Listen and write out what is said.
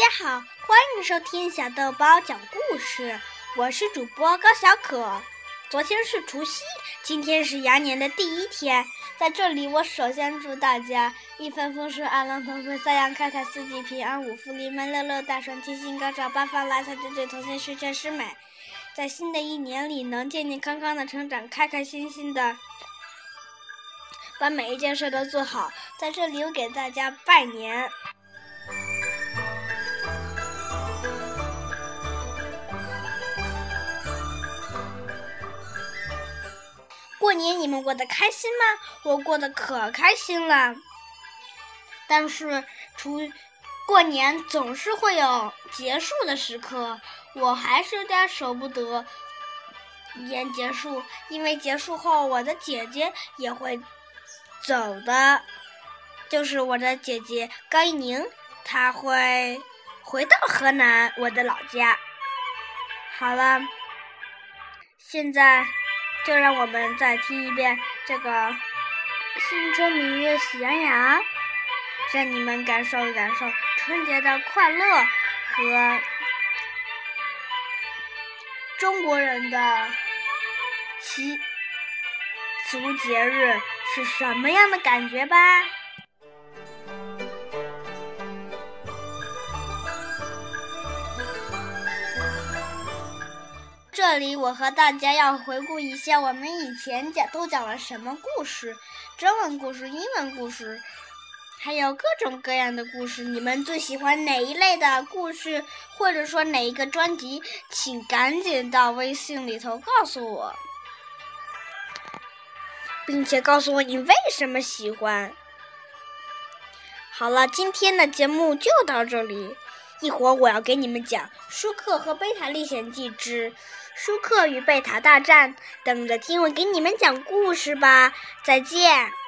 大家好，欢迎收听小豆包讲故事，我是主播高小可。昨天是除夕，今天是羊年的第一天，在这里我首先祝大家一帆风顺、二龙腾飞、三羊开泰、四季平安、五福临门、六六大顺、七星高照、八方来财、九九同心、十全十美，在新的一年里能健健康康的成长，开开心心的把每一件事都做好。在这里我给大家拜年。过年你们过得开心吗？我过得可开心了。但是，除过年总是会有结束的时刻，我还是有点舍不得年结束，因为结束后我的姐姐也会走的，就是我的姐姐高一宁，她会回到河南我的老家。好了，现在。就让我们再听一遍这个《新春明月喜羊羊》，让你们感受感受春节的快乐和中国人的习俗节日是什么样的感觉吧。这里我和大家要回顾一下我们以前讲都讲了什么故事，中文故事、英文故事，还有各种各样的故事。你们最喜欢哪一类的故事，或者说哪一个专辑？请赶紧到微信里头告诉我，并且告诉我你为什么喜欢。好了，今天的节目就到这里。一会儿我要给你们讲《舒克和贝塔历险记之舒克与贝塔大战》，等着听我给你们讲故事吧！再见。